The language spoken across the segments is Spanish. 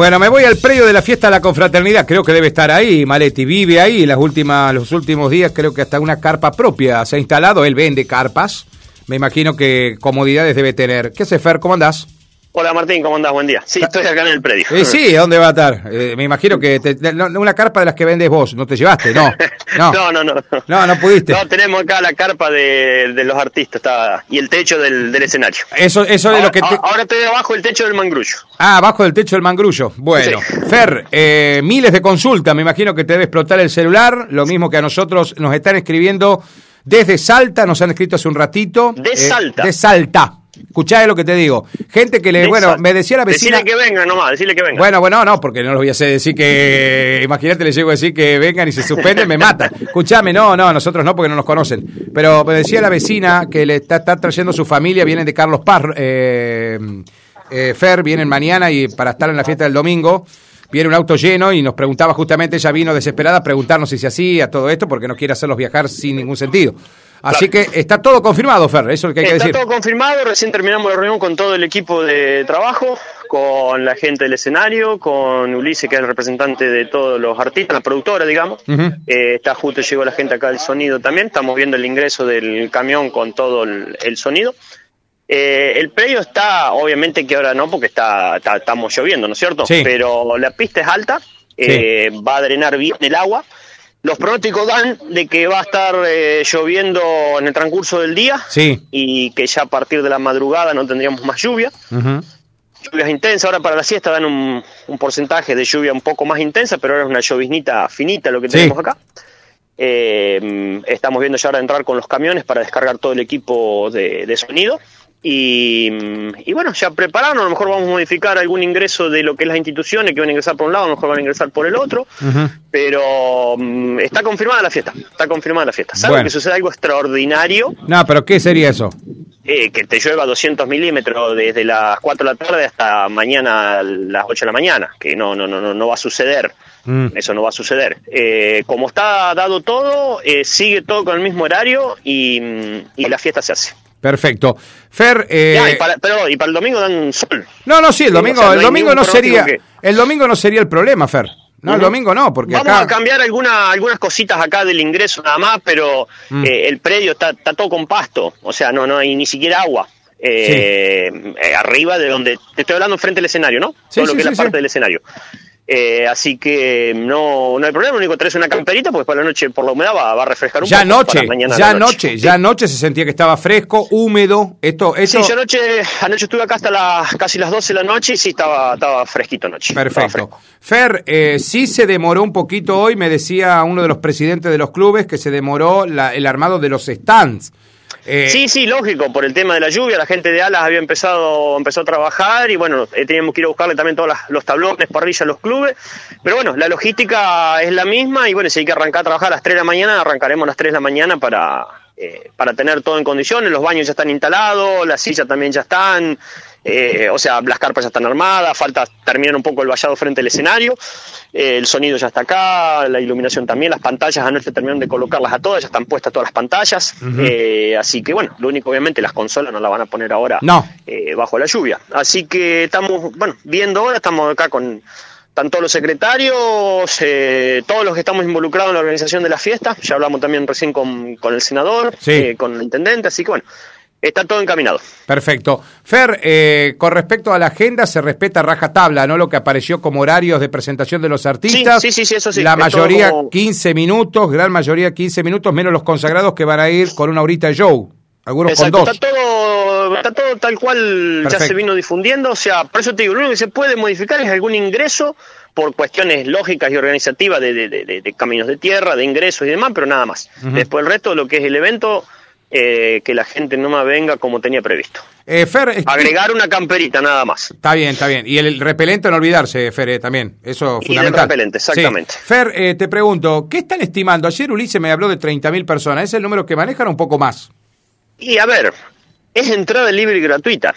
Bueno, me voy al predio de la fiesta de la confraternidad. Creo que debe estar ahí. Maletti vive ahí. Las últimas, los últimos días creo que hasta una carpa propia se ha instalado. Él vende carpas. Me imagino que comodidades debe tener. ¿Qué hace, Fer? ¿Cómo andás? Hola Martín, ¿cómo andás? Buen día. Sí, estoy acá en el predio. Eh, sí, ¿dónde va a estar? Eh, me imagino que te- no, una carpa de las que vendes vos, ¿no te llevaste? No, no, no, no, no. no, no pudiste. No, tenemos acá la carpa de, de los artistas está, y el techo del, del escenario. Eso, eso es ahora, lo que te... ahora estoy abajo del techo del mangrullo. Ah, abajo del techo del mangrullo. Bueno, Sí. Fer, eh, miles de consultas, me imagino que te debe explotar el celular, lo mismo que a nosotros nos están escribiendo desde Salta, nos han escrito hace un ratito. De eh, Salta. De Salta. Escuchá lo que te digo. Gente que le, bueno, me decía la vecina... Decirle que venga nomás, decirle que venga. Bueno, bueno, no, porque no los voy a hacer decir que. Imagínate, le llego a decir que vengan y se suspenden, me matan. Escuchame, no, no, nosotros no, porque no nos conocen. Pero me decía la vecina que le está, está trayendo su familia, vienen de Carlos Paz, eh, eh, Fer, vienen mañana y para estar en la fiesta del domingo. Viene un auto lleno y nos preguntaba justamente, ella vino desesperada a preguntarnos si se hacía todo esto porque no quiere hacerlos viajar sin ningún sentido. Así que está todo confirmado, Fer, eso es lo que hay que Está decir. todo confirmado, recién terminamos la reunión con todo el equipo de trabajo, con la gente del escenario, con Ulises, que es el representante de todos los artistas, la productora, digamos. Eh, está justo, llegó la gente acá del sonido también, estamos viendo el ingreso del camión con todo el, el sonido. Eh, el predio está, obviamente que ahora no, porque está, está- estamos lloviendo, ¿no es cierto? Sí. Pero la pista es alta, eh, va a drenar bien el agua. Los pronósticos dan de que va a estar eh, lloviendo en el transcurso del día Sí. y que ya a partir de la madrugada no tendríamos más lluvia. Lluvias intensas, ahora para la siesta dan un, un porcentaje de lluvia un poco más intensa, pero ahora es una lloviznita finita lo que Sí. tenemos acá. Eh, estamos viendo ya ahora entrar con los camiones para descargar todo el equipo de, de sonido. Y, y bueno, ya prepararnos, a lo mejor vamos a modificar algún ingreso de lo que es las instituciones que van a ingresar por un lado, a lo mejor van a ingresar por el otro, pero mm, está confirmada la fiesta, está confirmada la fiesta. Salvo Bueno. que suceda algo extraordinario, No, pero ¿qué sería eso? eh, que te llueva 200 milímetros desde las 4 de la tarde hasta mañana a las 8 de la mañana, que no, no, no, no, no va a suceder. Mm. Eso no va a suceder. Eh, como está dado todo, eh, sigue todo con el mismo horario y, mm, y la fiesta se hace. Perfecto. Fer, eh, Ya, y para, pero, y para el domingo dan sol. no, no, sí, el domingo, o sea, no el domingo no sería, el domingo no sería el problema, Fer. No, el domingo no, porque Vamos acá a cambiar alguna, algunas cositas acá del ingreso nada más, pero Mm. eh, el predio está, está todo con pasto, o sea, no, no hay ni siquiera agua. Eh, eh, arriba de donde te estoy hablando frente al escenario, ¿no? Sí, todo lo sí, que sí, es la parte del escenario. Eh, así que no, no hay problema, lo único que traes una camperita, porque para la noche por la humedad va, va a refrescar un ya poco. mañana a ya noche. ya anoche se sentía que estaba fresco, húmedo. Esto, esto. Sí, yo anoche, anoche estuve acá hasta las casi las 12 de la noche y sí estaba, estaba fresquito anoche. Perfecto. Fer, eh, sí se demoró un poquito hoy, me decía uno de los presidentes de los clubes que se demoró la- el armado de los stands. Eh, Sí, sí, lógico, por el tema de la lluvia, la gente de Alas había empezado, empezó a trabajar y bueno, eh, teníamos que ir a buscarle también todos los tablones, parrillas, los clubes, pero bueno, la logística es la misma y bueno, si hay que arrancar a trabajar a las 3 de la mañana, arrancaremos a las 3 de la mañana para, eh, para tener todo en condiciones, los baños ya están instalados, las sillas también ya están, eh, o sea, las carpas ya están armadas, falta terminar un poco el vallado frente al escenario, eh, el sonido ya está acá, la iluminación también, las pantallas anoche terminaron de colocarlas a todas, ya están puestas todas las pantallas, eh, así que bueno, lo único obviamente las consolas no las van a poner ahora No. eh, bajo la lluvia, así que estamos, bueno, viendo ahora, estamos acá con todos los secretarios, eh, todos los que estamos involucrados en la organización de la fiesta, ya hablamos también recién con, con el senador, Sí. eh, con el intendente, así que bueno, está todo encaminado. Perfecto. Fer, eh, con respecto a la agenda, se respeta rajatabla, ¿no? Lo que apareció como horarios de presentación de los artistas. Sí, sí, sí, eso sí. La mayoría como- 15 minutos, gran mayoría 15 minutos, menos los consagrados que van a ir con una horita de show. Algunos Exacto, con dos. está todo, está todo tal cual Perfecto. ya se vino difundiendo, o sea, por eso te digo, lo único que se puede modificar es algún ingreso por cuestiones lógicas y organizativas de, de- de- de- de caminos de tierra, de ingresos y demás, pero nada más. Después el resto, lo que es el evento, eh, que la gente no más venga como tenía previsto. Eh, Fer, est- Agregar una camperita, nada más. Está bien, está bien. Y el, el repelente no olvidarse, Fer, eh, también. Eso es Y fundamental. repelente, exactamente. Sí. Fer, eh, te pregunto, ¿qué están estimando? Ayer Ulises me habló de 30.000 personas. ¿Es el número que manejan o un poco más? Y a ver, es entrada libre y gratuita.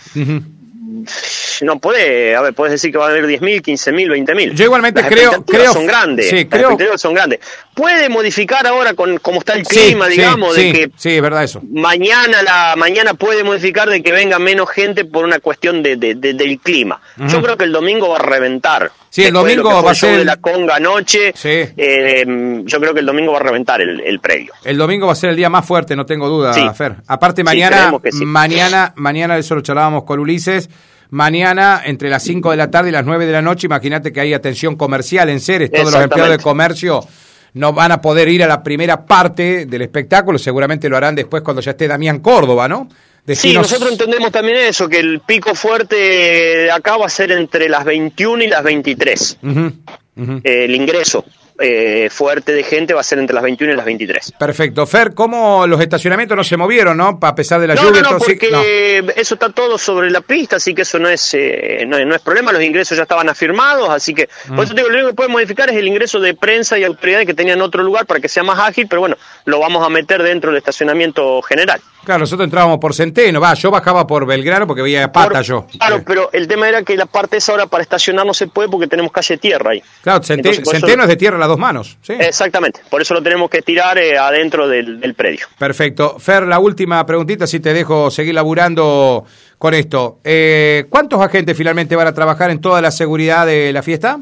No puede, a ver, puedes decir que va a haber 10.000, 15.000, 20.000. Yo igualmente creo, creo son grandes. Sí, las creo, expectativas son grandes. Puede modificar ahora con cómo está el clima, sí, digamos, sí, de que sí, verdad eso. mañana la mañana puede modificar de que venga menos gente por una cuestión de, de- de- del clima. Yo creo que el domingo va a reventar. Sí, el Después de lo domingo que va a ser- de la conga anoche. Eh, yo creo que el domingo va a reventar el, el previo. El domingo va a ser el día más fuerte, no tengo duda. Fer. Aparte mañana, mañana, mañana eso lo charlábamos con Ulises. Mañana, entre las 5 de la tarde y las 9 de la noche, imagínate que hay atención comercial en Ceres. Todos los empleados de comercio no van a poder ir a la primera parte del espectáculo. Seguramente lo harán después cuando ya esté Damián Córdoba, ¿no? Sí, nosotros entendemos también eso, que el pico fuerte acá va a ser entre las 21 y las 23. Ujú, ujú. Eh, el ingreso eh, fuerte de gente va a ser entre las 21 y las 23. Perfecto. Fer, ¿cómo los estacionamientos no se movieron, no? A pesar de la No, lluvia. no, no, sí, porque eso está todo sobre la pista, así que eso no es, eh, no, no es problema, los ingresos ya estaban afirmados, así que, Mm. por eso te digo, lo único que puede modificar es el ingreso de prensa y autoridades que tenían otro lugar para que sea más ágil, pero bueno, lo vamos a meter dentro del estacionamiento general. Claro, nosotros entrábamos por Centeno. Va, yo bajaba por Belgrano porque veía pata Por- yo. Claro, Sí. pero el tema era que la parte esa ahora para estacionar no se puede porque tenemos calle tierra ahí. Claro, Entonces, eso- Centeno es de tierra las dos manos. Sí. Exactamente, por eso lo tenemos que tirar eh, adentro del, del predio. Perfecto. Fer, la última preguntita, si te dejo seguir laburando con esto. Eh, ¿Cuántos agentes finalmente van a trabajar en toda la seguridad de la fiesta?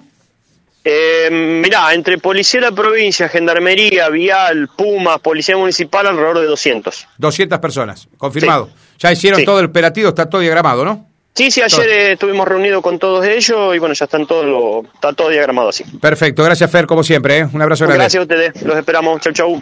Eh, mirá, entre Policía de la Provincia, Gendarmería, Vial, Pumas, Policía Municipal, alrededor de 200. 200 personas, confirmado. Ya hicieron Sí. todo el operativo, está todo diagramado, ¿no? Sí, sí, ayer eh, estuvimos reunidos con todos ellos y bueno, ya están todos lo- está todo diagramado así. Perfecto, gracias Fer, como siempre. ¿eh? Un abrazo grande. Gracias a ustedes, los esperamos. Chau, chau.